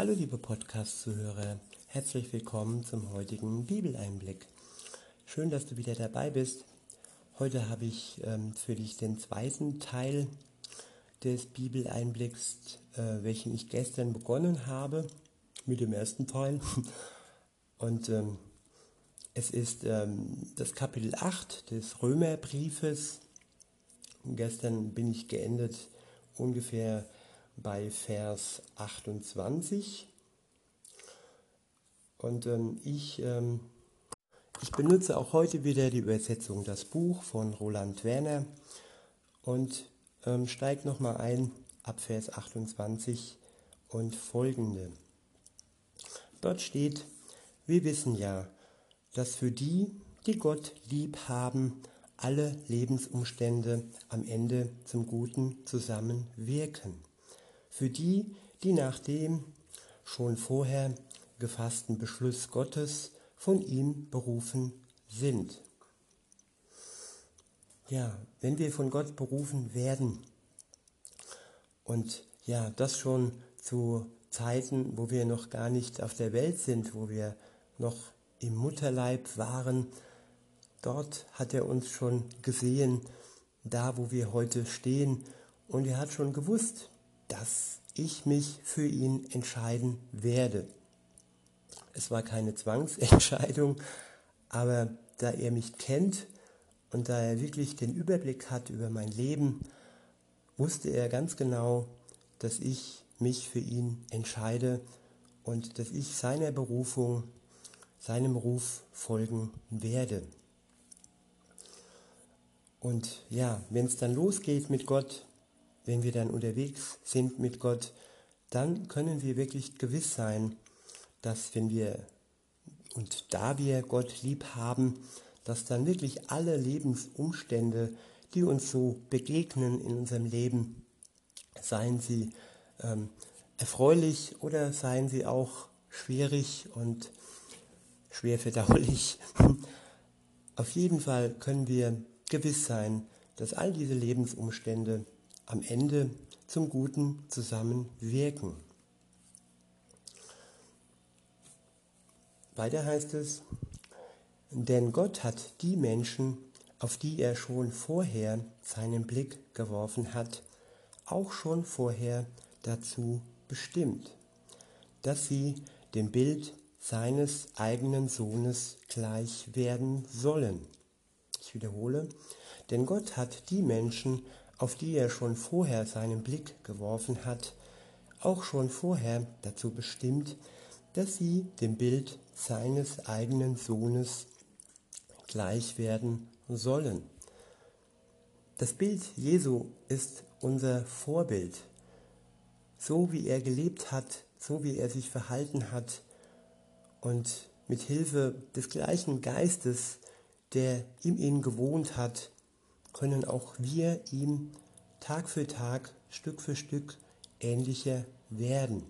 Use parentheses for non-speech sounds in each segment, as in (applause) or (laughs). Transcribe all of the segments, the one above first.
Hallo liebe Podcast-Zuhörer, herzlich willkommen zum heutigen Bibeleinblick. Schön, dass du wieder dabei bist. Heute habe ich ähm, für dich den zweiten Teil des Bibeleinblicks, äh, welchen ich gestern begonnen habe mit dem ersten Teil. (laughs) Und ähm, es ist ähm, das Kapitel 8 des Römerbriefes. Gestern bin ich geendet ungefähr bei Vers 28. Und ähm, ich, ähm, ich benutze auch heute wieder die Übersetzung Das Buch von Roland Werner und ähm, steige nochmal ein ab Vers 28 und folgende. Dort steht, wir wissen ja, dass für die, die Gott lieb haben, alle Lebensumstände am Ende zum Guten zusammenwirken für die, die nach dem schon vorher gefassten Beschluss Gottes von ihm berufen sind. Ja, wenn wir von Gott berufen werden und ja, das schon zu Zeiten, wo wir noch gar nicht auf der Welt sind, wo wir noch im Mutterleib waren, dort hat er uns schon gesehen, da wo wir heute stehen und er hat schon gewusst, dass ich mich für ihn entscheiden werde. Es war keine (laughs) Zwangsentscheidung, aber da er mich kennt und da er wirklich den Überblick hat über mein Leben, wusste er ganz genau, dass ich mich für ihn entscheide und dass ich seiner Berufung, seinem Ruf folgen werde. Und ja, wenn es dann losgeht mit Gott, wenn wir dann unterwegs sind mit Gott, dann können wir wirklich gewiss sein, dass wenn wir und da wir Gott lieb haben, dass dann wirklich alle Lebensumstände, die uns so begegnen in unserem Leben, seien sie ähm, erfreulich oder seien sie auch schwierig und schwer verdaulich. (laughs) Auf jeden Fall können wir gewiss sein, dass all diese Lebensumstände am Ende zum Guten zusammenwirken. Weiter heißt es, denn Gott hat die Menschen, auf die er schon vorher seinen Blick geworfen hat, auch schon vorher dazu bestimmt, dass sie dem Bild seines eigenen Sohnes gleich werden sollen. Ich wiederhole, denn Gott hat die Menschen, auf die er schon vorher seinen Blick geworfen hat, auch schon vorher dazu bestimmt, dass sie dem Bild seines eigenen Sohnes gleich werden sollen. Das Bild Jesu ist unser Vorbild. So wie er gelebt hat, so wie er sich verhalten hat und mit Hilfe des gleichen Geistes, der in ihm gewohnt hat, können auch wir ihm Tag für Tag, Stück für Stück ähnlicher werden.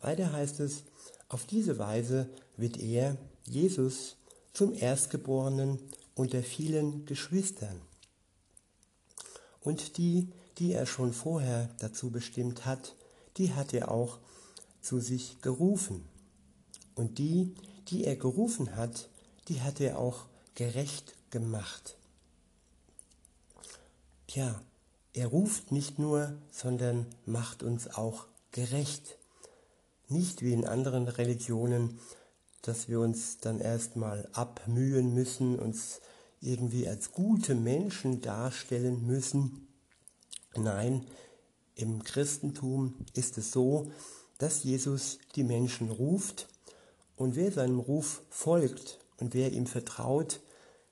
Weiter heißt es, auf diese Weise wird er, Jesus, zum Erstgeborenen unter vielen Geschwistern. Und die, die er schon vorher dazu bestimmt hat, die hat er auch zu sich gerufen. Und die, die er gerufen hat, die hat er auch gerecht gemacht. Tja, er ruft nicht nur, sondern macht uns auch gerecht. Nicht wie in anderen Religionen, dass wir uns dann erstmal abmühen müssen, uns irgendwie als gute Menschen darstellen müssen. Nein, im Christentum ist es so, dass Jesus die Menschen ruft und wer seinem Ruf folgt und wer ihm vertraut,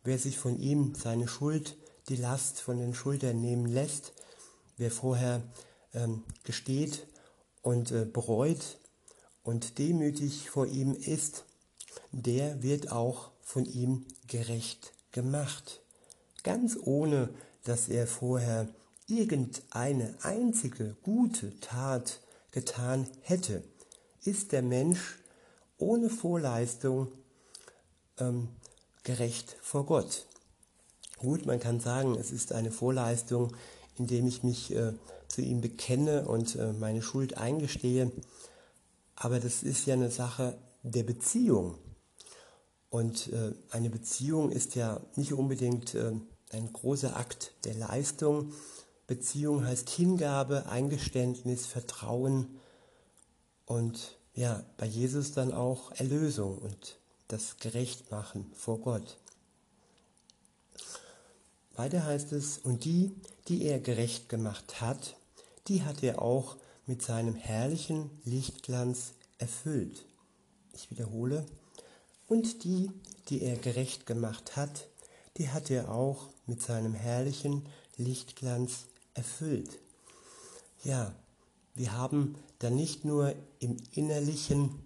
wer sich von ihm seine Schuld die Last von den Schultern nehmen lässt. Wer vorher ähm, gesteht und äh, bereut und demütig vor ihm ist, der wird auch von ihm gerecht gemacht. Ganz ohne, dass er vorher irgendeine einzige gute Tat getan hätte, ist der Mensch ohne Vorleistung ähm, gerecht vor Gott. Gut, man kann sagen, es ist eine Vorleistung, indem ich mich äh, zu ihm bekenne und äh, meine Schuld eingestehe. Aber das ist ja eine Sache der Beziehung. Und äh, eine Beziehung ist ja nicht unbedingt äh, ein großer Akt der Leistung. Beziehung heißt Hingabe, Eingeständnis, Vertrauen und ja, bei Jesus dann auch Erlösung und das Gerechtmachen vor Gott. Weiter heißt es, und die, die er gerecht gemacht hat, die hat er auch mit seinem herrlichen Lichtglanz erfüllt. Ich wiederhole, und die, die er gerecht gemacht hat, die hat er auch mit seinem herrlichen Lichtglanz erfüllt. Ja, wir haben dann nicht nur im Innerlichen,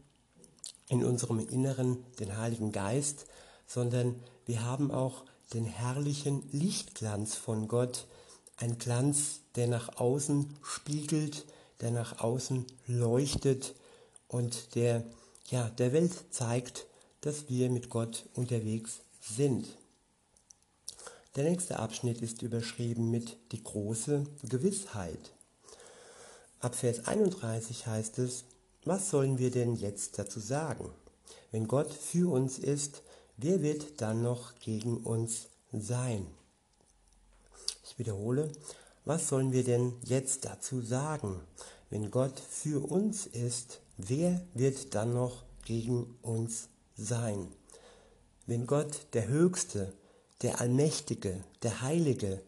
in unserem Inneren den Heiligen Geist, sondern wir haben auch den herrlichen Lichtglanz von Gott, ein Glanz, der nach außen spiegelt, der nach außen leuchtet und der ja, der Welt zeigt, dass wir mit Gott unterwegs sind. Der nächste Abschnitt ist überschrieben mit die große Gewissheit. Ab Vers 31 heißt es, was sollen wir denn jetzt dazu sagen? Wenn Gott für uns ist, wer wird dann noch gegen uns sein? Ich wiederhole, was sollen wir denn jetzt dazu sagen? Wenn Gott für uns ist, wer wird dann noch gegen uns sein? Wenn Gott der Höchste, der Allmächtige, der Heilige,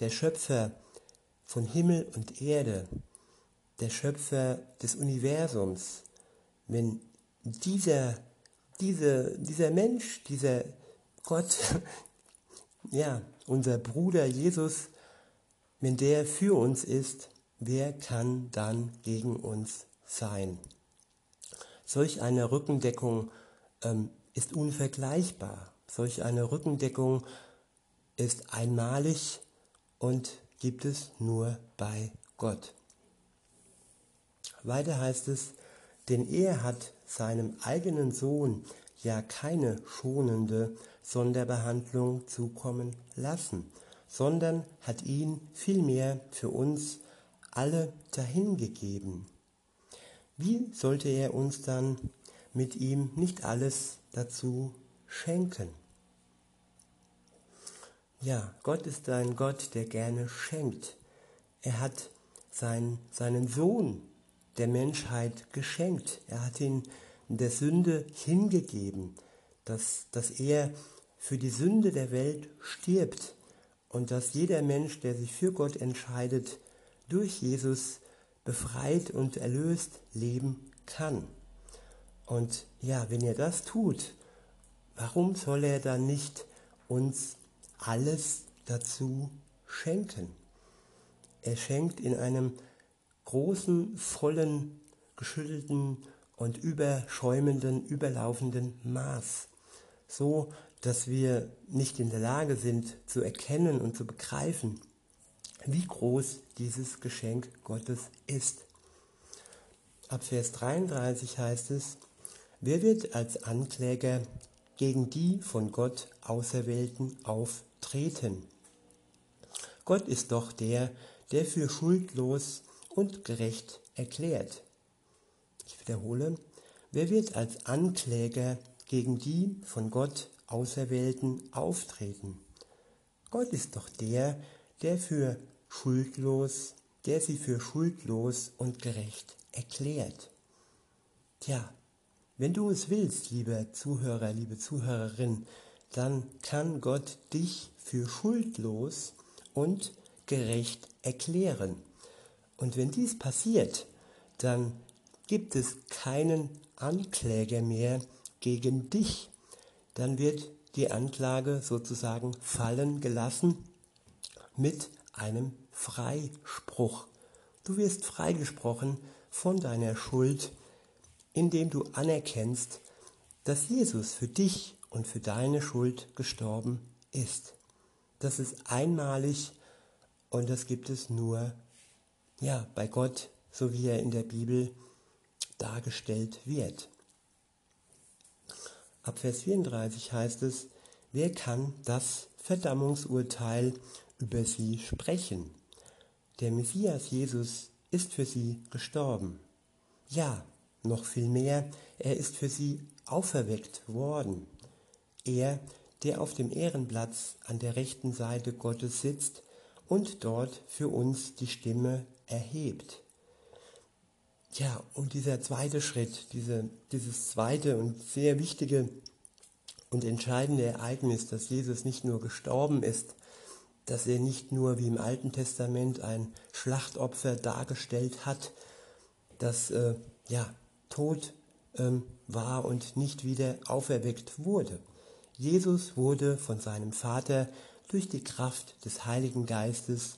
der Schöpfer von Himmel und Erde, der Schöpfer des Universums, wenn dieser, diese, dieser Mensch, dieser Gott, (laughs) ja, unser Bruder Jesus, wenn der für uns ist, wer kann dann gegen uns sein? Solch eine Rückendeckung ähm, ist unvergleichbar. Solch eine Rückendeckung ist einmalig und gibt es nur bei Gott. Weiter heißt es, denn er hat seinem eigenen Sohn ja keine schonende Sonderbehandlung zukommen lassen, sondern hat ihn vielmehr für uns alle dahingegeben. Wie sollte er uns dann mit ihm nicht alles dazu schenken? Ja, Gott ist ein Gott, der gerne schenkt. Er hat sein, seinen Sohn der Menschheit geschenkt. Er hat ihn der Sünde hingegeben, dass, dass er für die Sünde der Welt stirbt und dass jeder Mensch, der sich für Gott entscheidet, durch Jesus befreit und erlöst leben kann. Und ja, wenn er das tut, warum soll er dann nicht uns alles dazu schenken? Er schenkt in einem großen, vollen, geschüttelten und überschäumenden, überlaufenden Maß, so dass wir nicht in der Lage sind zu erkennen und zu begreifen, wie groß dieses Geschenk Gottes ist. Ab Vers 33 heißt es, wer wird als Ankläger gegen die von Gott Auserwählten auftreten? Gott ist doch der, der für schuldlos und gerecht erklärt. Ich wiederhole, wer wird als Ankläger gegen die von Gott Auserwählten auftreten? Gott ist doch der, der für schuldlos, der sie für schuldlos und gerecht erklärt. Tja, wenn du es willst, lieber Zuhörer, liebe Zuhörerin, dann kann Gott dich für schuldlos und gerecht erklären. Und wenn dies passiert, dann gibt es keinen Ankläger mehr gegen dich. Dann wird die Anklage sozusagen fallen gelassen mit einem Freispruch. Du wirst freigesprochen von deiner Schuld, indem du anerkennst, dass Jesus für dich und für deine Schuld gestorben ist. Das ist einmalig und das gibt es nur ja, bei Gott, so wie er in der Bibel dargestellt wird. Ab Vers 34 heißt es, wer kann das Verdammungsurteil über sie sprechen? der Messias Jesus ist für sie gestorben. Ja, noch viel mehr, er ist für sie auferweckt worden. Er, der auf dem Ehrenplatz an der rechten Seite Gottes sitzt und dort für uns die Stimme erhebt. Ja, und dieser zweite Schritt, diese, dieses zweite und sehr wichtige und entscheidende Ereignis, dass Jesus nicht nur gestorben ist, dass er nicht nur wie im Alten Testament ein Schlachtopfer dargestellt hat, das äh, ja tot ähm, war und nicht wieder auferweckt wurde. Jesus wurde von seinem Vater durch die Kraft des Heiligen Geistes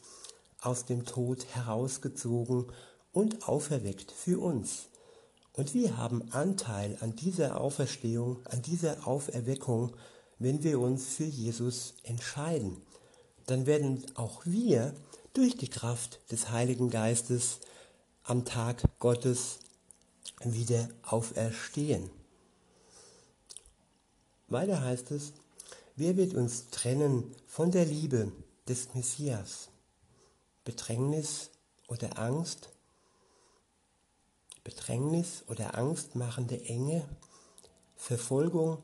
aus dem Tod herausgezogen und auferweckt für uns. Und wir haben Anteil an dieser Auferstehung, an dieser Auferweckung, wenn wir uns für Jesus entscheiden. Dann werden auch wir durch die Kraft des Heiligen Geistes am Tag Gottes wieder auferstehen. Weiter heißt es, wer wird uns trennen von der Liebe des Messias? Bedrängnis oder Angst? Bedrängnis oder angstmachende Enge? Verfolgung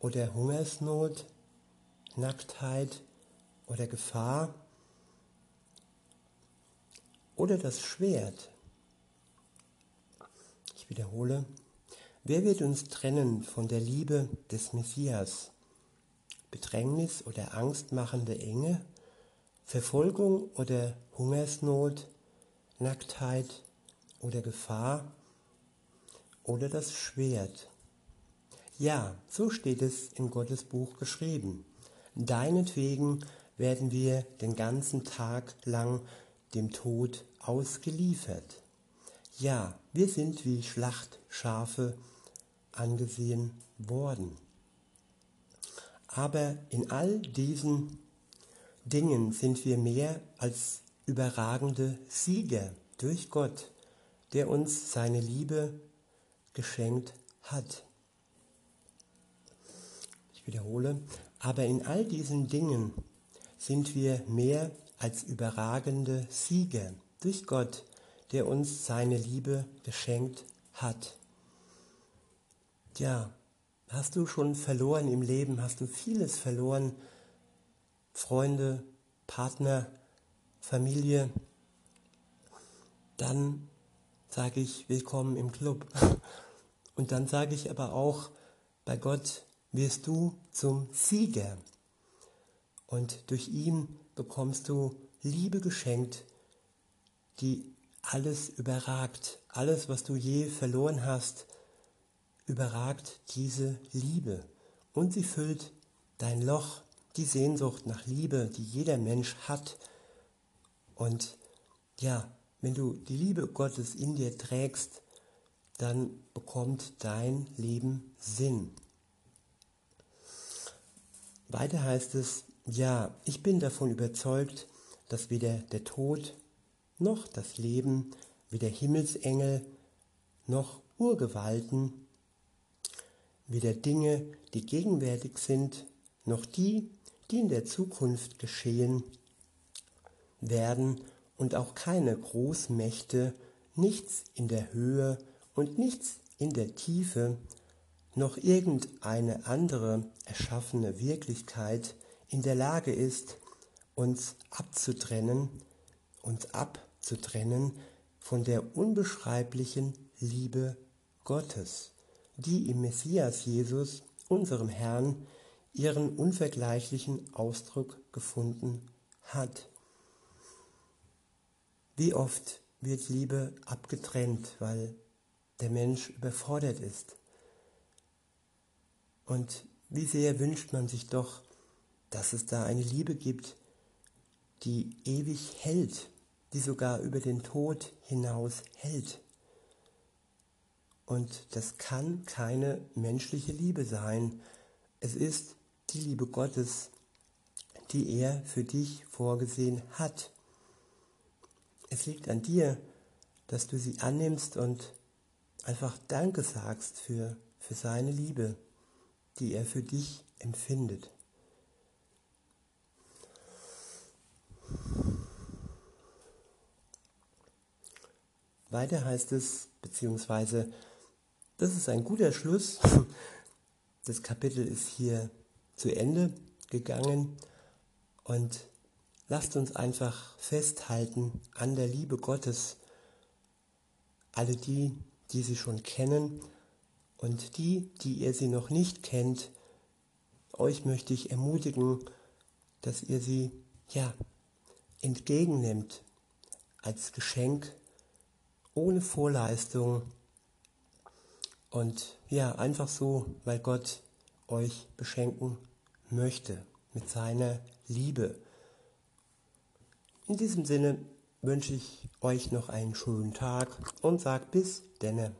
oder Hungersnot? Nacktheit oder Gefahr? Oder das Schwert? Ich wiederhole, Wer wird uns trennen von der Liebe des Messias? Bedrängnis oder angstmachende Enge? Verfolgung oder Hungersnot? Nacktheit oder Gefahr? Oder das Schwert? Ja, so steht es in Gottes Buch geschrieben. Deinetwegen werden wir den ganzen Tag lang dem Tod ausgeliefert. Ja, wir sind wie Schlachtschafe angesehen worden. Aber in all diesen Dingen sind wir mehr als überragende Sieger durch Gott, der uns seine Liebe geschenkt hat. Ich wiederhole, aber in all diesen Dingen sind wir mehr als überragende Sieger durch Gott, der uns seine Liebe geschenkt hat. Ja, hast du schon verloren im Leben? Hast du vieles verloren? Freunde, Partner, Familie? Dann sage ich willkommen im Club. (laughs) Und dann sage ich aber auch, bei Gott wirst du zum Sieger. Und durch ihn bekommst du Liebe geschenkt, die alles überragt. Alles, was du je verloren hast, überragt diese Liebe und sie füllt dein Loch, die Sehnsucht nach Liebe, die jeder Mensch hat. Und ja, wenn du die Liebe Gottes in dir trägst, dann bekommt dein Leben Sinn. Weiter heißt es, ja, ich bin davon überzeugt, dass weder der Tod noch das Leben, weder Himmelsengel noch Urgewalten weder Dinge, die gegenwärtig sind, noch die, die in der Zukunft geschehen werden und auch keine Großmächte, nichts in der Höhe und nichts in der Tiefe, noch irgendeine andere erschaffene Wirklichkeit in der Lage ist, uns abzutrennen, uns abzutrennen von der unbeschreiblichen Liebe Gottes die im Messias Jesus, unserem Herrn, ihren unvergleichlichen Ausdruck gefunden hat. Wie oft wird Liebe abgetrennt, weil der Mensch überfordert ist. Und wie sehr wünscht man sich doch, dass es da eine Liebe gibt, die ewig hält, die sogar über den Tod hinaus hält. Und das kann keine menschliche Liebe sein. Es ist die Liebe Gottes, die er für dich vorgesehen hat. Es liegt an dir, dass du sie annimmst und einfach Danke sagst für, für seine Liebe, die er für dich empfindet. Weiter heißt es, beziehungsweise das ist ein guter Schluss. (laughs) Das Kapitel ist hier zu Ende gegangen und lasst uns einfach festhalten an der Liebe Gottes. Alle die, die sie schon kennen und die, die ihr sie noch nicht kennt, euch möchte ich ermutigen, dass ihr sie ja entgegennimmt als Geschenk ohne Vorleistung und ja, einfach so, weil Gott euch beschenken möchte mit seiner Liebe. In diesem Sinne wünsche ich euch noch einen schönen Tag und sagt bis denne.